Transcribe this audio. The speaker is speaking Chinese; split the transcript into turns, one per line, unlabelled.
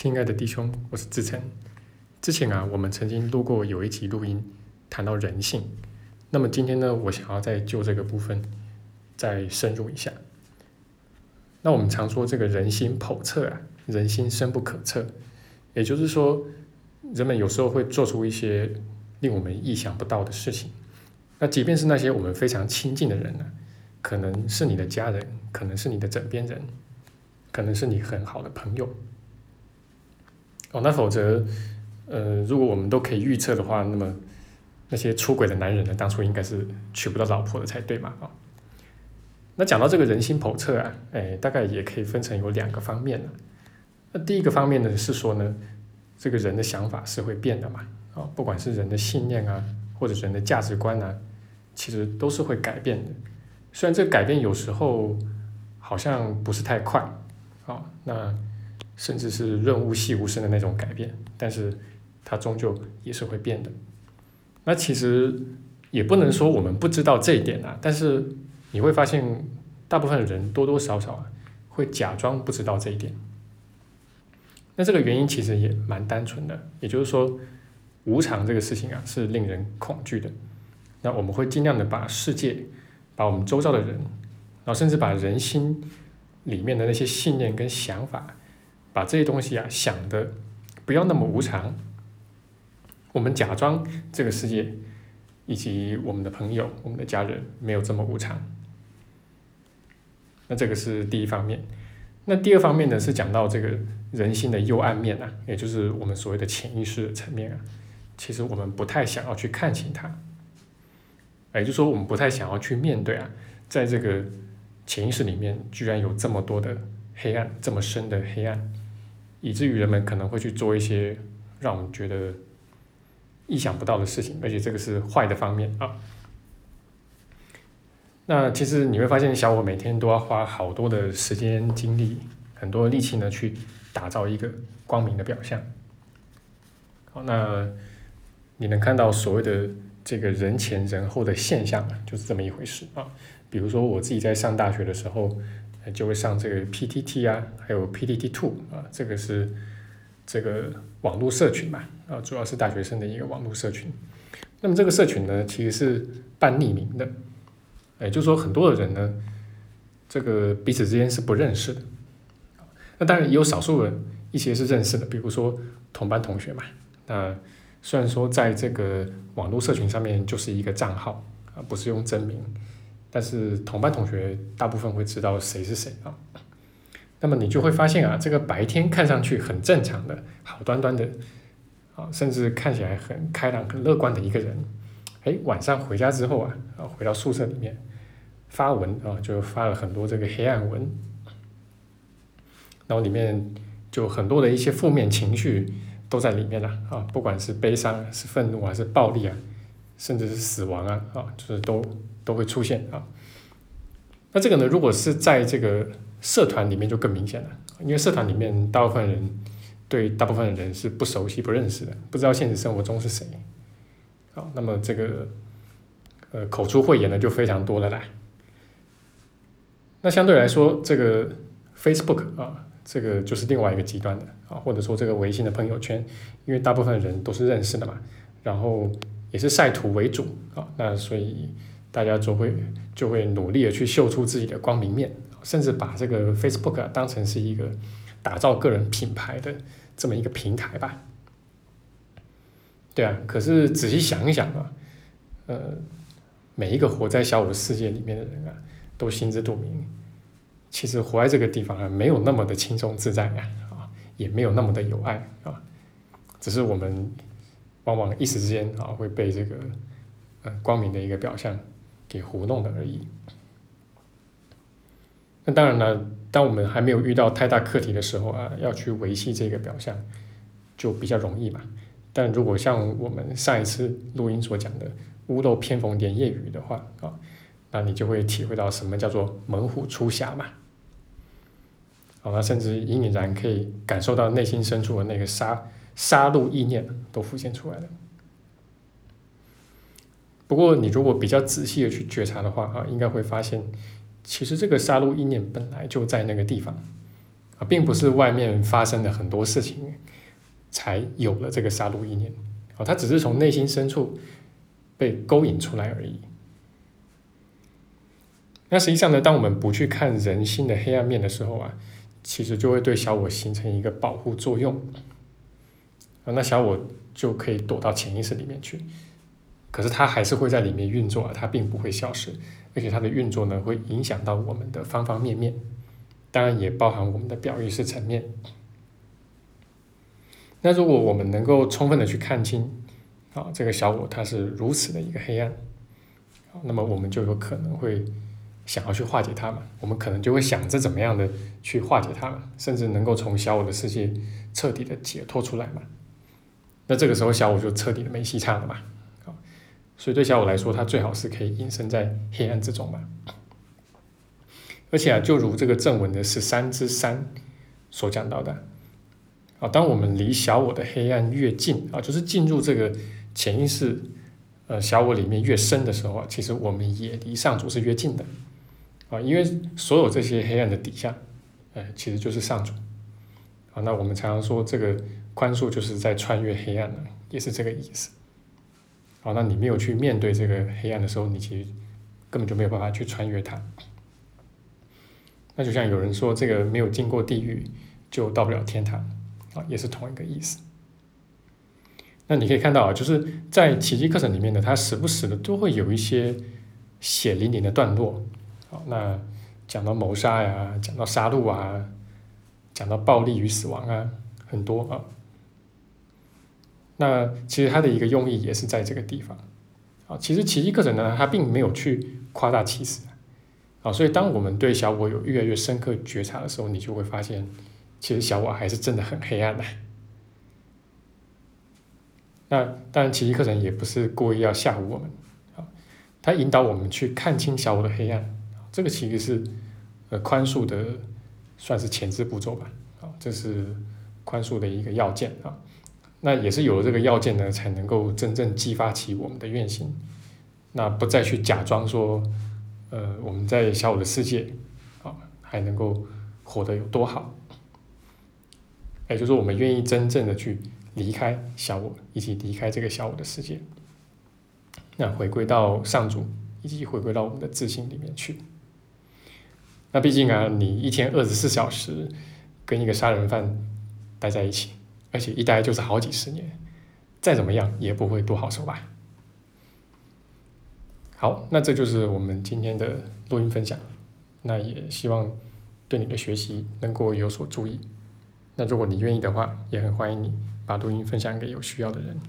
亲爱的弟兄，我是志成。之前啊，我们曾经录过有一集录音，谈到人性。那么今天呢，我想要再就这个部分再深入一下。那我们常说这个人心叵测啊，人心深不可测。也就是说，人们有时候会做出一些令我们意想不到的事情。那即便是那些我们非常亲近的人呢，可能是你的家人，可能是你的枕边人，可能是你很好的朋友。哦，那否则，呃，如果我们都可以预测的话，那么那些出轨的男人呢，当初应该是娶不到老婆的才对嘛？啊，那讲到这个人心叵测啊，哎，大概也可以分成有两个方面那第一个方面呢是说呢，这个人的想法是会变的嘛？啊，不管是人的信念啊，或者人的价值观啊，其实都是会改变的。虽然这个改变有时候好像不是太快，啊，那。甚至是润物细无声的那种改变，但是它终究也是会变的。那其实也不能说我们不知道这一点啊，但是你会发现，大部分人多多少少啊会假装不知道这一点。那这个原因其实也蛮单纯的，也就是说，无常这个事情啊是令人恐惧的。那我们会尽量的把世界、把我们周遭的人，然后甚至把人心里面的那些信念跟想法。把这些东西啊想的不要那么无常，我们假装这个世界以及我们的朋友、我们的家人没有这么无常。那这个是第一方面。那第二方面呢，是讲到这个人性的幽暗面啊，也就是我们所谓的潜意识层面啊。其实我们不太想要去看清它，也就是说，我们不太想要去面对啊，在这个潜意识里面，居然有这么多的黑暗，这么深的黑暗。以至于人们可能会去做一些让我们觉得意想不到的事情，而且这个是坏的方面啊。那其实你会发现，小我每天都要花好多的时间、精力、很多力气呢，去打造一个光明的表象。好，那你能看到所谓的这个人前人后的现象，就是这么一回事啊。比如说我自己在上大学的时候。就会上这个 PTT 啊，还有 PTT Two 啊，这个是这个网络社群嘛，啊，主要是大学生的一个网络社群。那么这个社群呢，其实是半匿名的，也就是说很多的人呢，这个彼此之间是不认识的。那当然也有少数人一些是认识的，比如说同班同学嘛。那虽然说在这个网络社群上面就是一个账号啊，不是用真名。但是同班同学大部分会知道谁是谁啊，那么你就会发现啊，这个白天看上去很正常的、好端端的啊，甚至看起来很开朗、很乐观的一个人，哎，晚上回家之后啊，啊，回到宿舍里面发文啊，就发了很多这个黑暗文，然后里面就很多的一些负面情绪都在里面了啊，不管是悲伤、是愤怒还、是暴力啊，甚至是死亡啊，啊，就是都。都会出现啊，那这个呢，如果是在这个社团里面就更明显了，因为社团里面大部分人对大部分人是不熟悉、不认识的，不知道现实生活中是谁，好，那么这个呃口出秽言的就非常多了啦。那相对来说，这个 Facebook 啊，这个就是另外一个极端的啊，或者说这个微信的朋友圈，因为大部分人都是认识的嘛，然后也是晒图为主啊，那所以。大家就会就会努力的去秀出自己的光明面，甚至把这个 Facebook 当成是一个打造个人品牌的这么一个平台吧。对啊，可是仔细想一想啊，呃，每一个活在小五世界里面的人啊，都心知肚明，其实活在这个地方啊，没有那么的轻松自在，啊，也没有那么的有爱啊，只是我们往往一时之间啊，会被这个呃光明的一个表象。给糊弄的而已。那当然了，当我们还没有遇到太大课题的时候啊，要去维系这个表象，就比较容易嘛。但如果像我们上一次录音所讲的“屋漏偏逢连夜雨”的话啊，那你就会体会到什么叫做猛虎出峡嘛。好，那甚至隐隐然可以感受到内心深处的那个杀杀戮意念都浮现出来了。不过，你如果比较仔细的去觉察的话，啊，应该会发现，其实这个杀戮意念本来就在那个地方，啊，并不是外面发生的很多事情才有了这个杀戮意念，啊，它只是从内心深处被勾引出来而已。那实际上呢，当我们不去看人心的黑暗面的时候啊，其实就会对小我形成一个保护作用，那小我就可以躲到潜意识里面去，可是它还是会在里面运作啊，它并不会消失，而且它的运作呢，会影响到我们的方方面面，当然也包含我们的表意识层面。那如果我们能够充分的去看清，啊，这个小我它是如此的一个黑暗，那么我们就有可能会。想要去化解它嘛，我们可能就会想着怎么样的去化解它嘛，甚至能够从小我的世界彻底的解脱出来嘛。那这个时候小我就彻底的没戏唱了嘛。啊，所以对小我来说，它最好是可以隐身在黑暗之中嘛。而且啊，就如这个正文的十三之三所讲到的，啊，当我们离小我的黑暗越近啊，就是进入这个潜意识呃小我里面越深的时候，其实我们也离上主是越近的。啊，因为所有这些黑暗的底下，呃，其实就是上主。啊，那我们常常说这个宽恕就是在穿越黑暗了，也是这个意思。好，那你没有去面对这个黑暗的时候，你其实根本就没有办法去穿越它。那就像有人说，这个没有经过地狱就到不了天堂，啊，也是同一个意思。那你可以看到啊，就是在奇迹课程里面呢，它时不时的都会有一些血淋淋的段落。好，那讲到谋杀呀，讲到杀戮啊，讲到暴力与死亡啊，很多啊。那其实它的一个用意也是在这个地方。啊，其实奇迹课程呢，它并没有去夸大其词。啊，所以当我们对小我有越来越深刻觉察的时候，你就会发现，其实小我还是真的很黑暗的。那当然，奇迹课程也不是故意要吓唬我们，啊，它引导我们去看清小我的黑暗。这个其实是呃宽恕的算是前置步骤吧，啊，这是宽恕的一个要件啊，那也是有了这个要件呢，才能够真正激发起我们的愿心，那不再去假装说，呃，我们在小我的世界啊，还能够活得有多好，也就是我们愿意真正的去离开小我，以及离开这个小我的世界，那回归到上主，以及回归到我们的自信里面去。那毕竟啊，你一天二十四小时跟一个杀人犯待在一起，而且一待就是好几十年，再怎么样也不会多好受吧？好，那这就是我们今天的录音分享。那也希望对你的学习能够有所注意。那如果你愿意的话，也很欢迎你把录音分享给有需要的人。